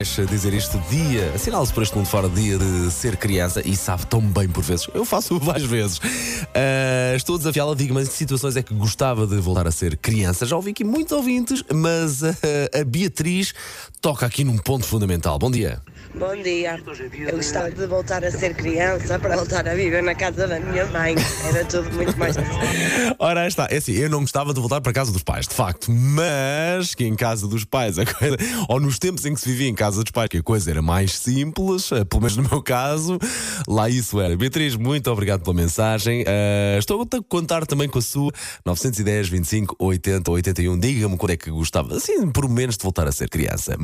Deixa dizer isto dia, assinala-se por este mundo fora dia de ser criança e sabe tão bem por vezes. Eu faço várias vezes. Ah, estou a desafiá-la, diga-me em que situações é que gostava de voltar a ser criança. Já ouvi aqui muitos ouvintes, mas ah, a Beatriz toca aqui num ponto fundamental. Bom dia. Bom dia. Eu gostava de voltar a ser criança para voltar a viver na casa da minha mãe. Era tudo muito mais assim. Ora, está. É assim, eu não gostava de voltar para a casa dos pais, de facto, mas que em casa dos pais, a coisa, ou nos tempos em que se vivia em casa dos pais, que a coisa era mais simples, eh, pelo menos no meu caso, lá isso era. Beatriz, muito obrigado pela mensagem. Eh, estou a contar também com a sua 910 25 80 81. Diga-me quando é que gostava, assim, por menos de voltar a ser criança.